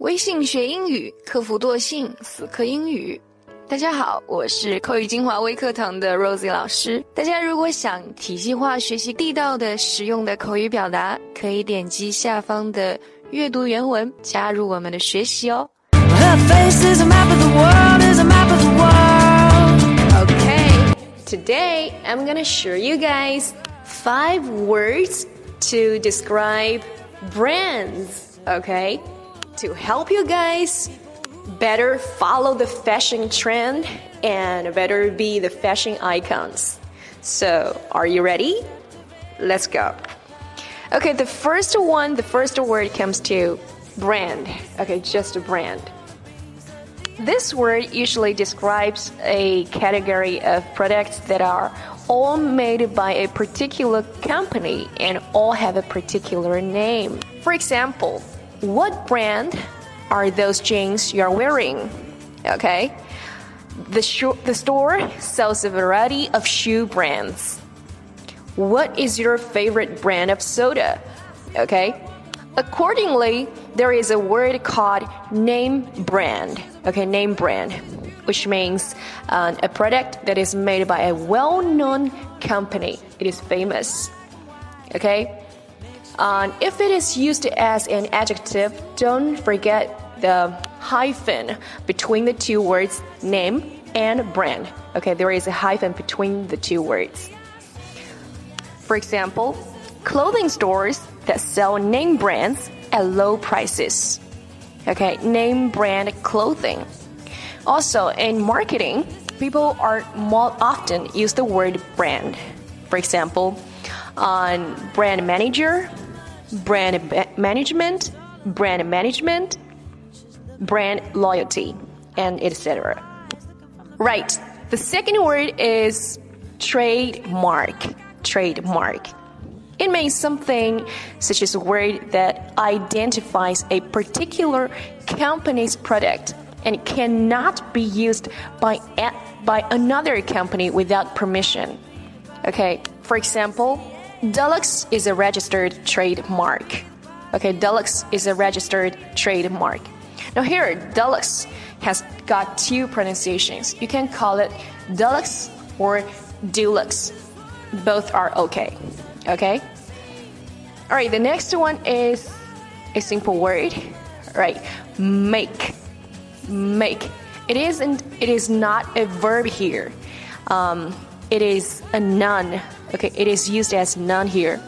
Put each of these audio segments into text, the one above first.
微信学英语，克服惰性，死磕英语。大家好，我是口语精华微课堂的 Rosie 老师。大家如果想体系化学习地道的、实用的口语表达，可以点击下方的阅读原文，加入我们的学习哦。Okay, today I'm gonna show you guys five words to describe brands. Okay, to help you guys better follow the fashion trend and better be the fashion icons. So, are you ready? Let's go. Okay, the first one, the first word comes to brand. Okay, just a brand. This word usually describes a category of products that are all made by a particular company and all have a particular name. For example, what brand are those jeans you're wearing? Okay. The, sh- the store sells a variety of shoe brands. What is your favorite brand of soda? Okay. Accordingly, there is a word called name brand. Okay, name brand, which means uh, a product that is made by a well known company. It is famous. Okay. Um, if it is used as an adjective, don't forget the hyphen between the two words name and brand. Okay, there is a hyphen between the two words. For example, clothing stores that sell name brands at low prices. Okay, name brand clothing. Also, in marketing, people are more often use the word brand. For example, on brand manager, brand management, brand management, brand loyalty, and etc. Right. The second word is trademark. Trademark. It means something such as a word that identifies a particular company's product and cannot be used by by another company without permission. Okay, for example, Deluxe is a registered trademark. Okay, Deluxe is a registered trademark. Now here, Deluxe has got two pronunciations. You can call it Deluxe or Deluxe. Both are okay. Okay? All right, the next one is a simple word. Right, make. Make. It isn't it is not a verb here. Um, it is a noun. Okay, it is used as noun here.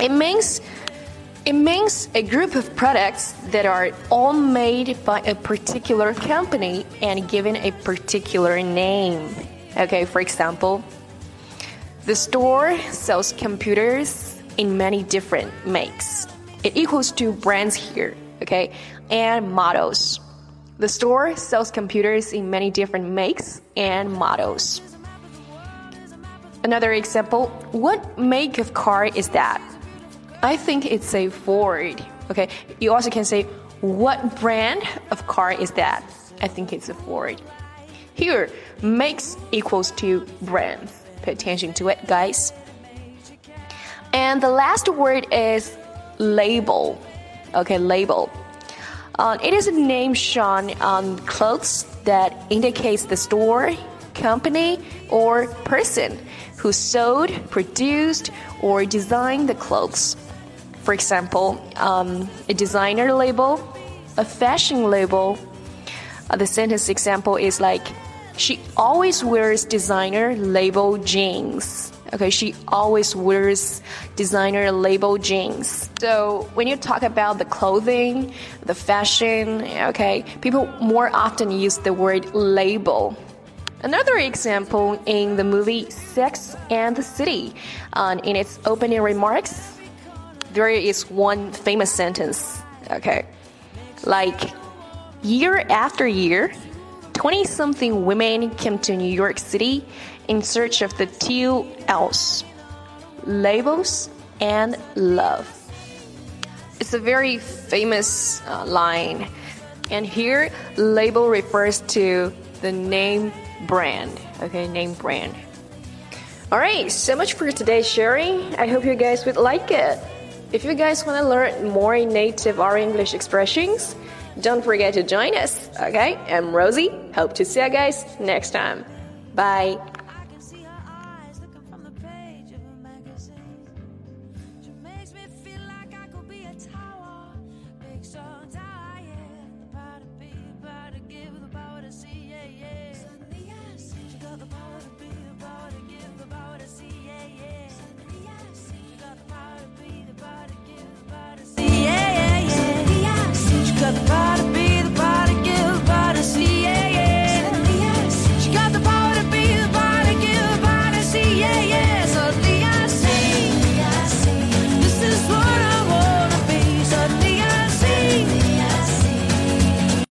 It means it means a group of products that are all made by a particular company and given a particular name. Okay, for example, the store sells computers in many different makes. It equals to brands here, okay, and models. The store sells computers in many different makes and models. Another example, what make of car is that? I think it's a Ford. Okay, you also can say, what brand of car is that? I think it's a Ford. Here, makes equals to brand. Pay attention to it, guys. And the last word is label. Okay, label. Uh, it is a name shown on clothes that indicates the store, company, or person who sewed, produced, or designed the clothes. For example, um, a designer label, a fashion label. Uh, the sentence example is like, she always wears designer label jeans. Okay, she always wears designer label jeans. So when you talk about the clothing, the fashion, okay, people more often use the word label. Another example in the movie Sex and the City, uh, in its opening remarks, there is one famous sentence, okay? Like, year after year, 20 something women came to New York City in search of the two L's labels and love. It's a very famous uh, line, and here, label refers to the name brand. Okay, name brand. All right, so much for today's sharing. I hope you guys would like it. If you guys want to learn more native or English expressions, don't forget to join us. Okay, I'm Rosie. Hope to see you guys next time. Bye. sometimes the power to be.